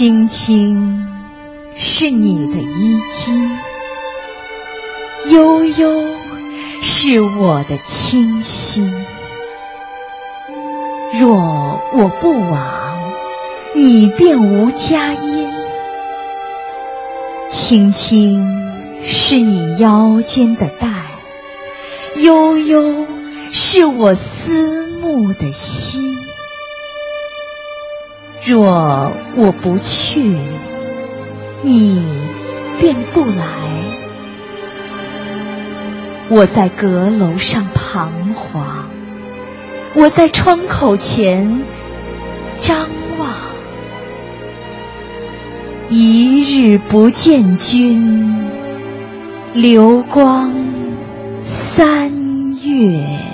青青是你的衣襟，悠悠是我的清心。若我不往，你便无佳音。青青是你腰间的带，悠悠是我思慕的心。若我不去，你便不来。我在阁楼上彷徨，我在窗口前张望。一日不见君，流光三月。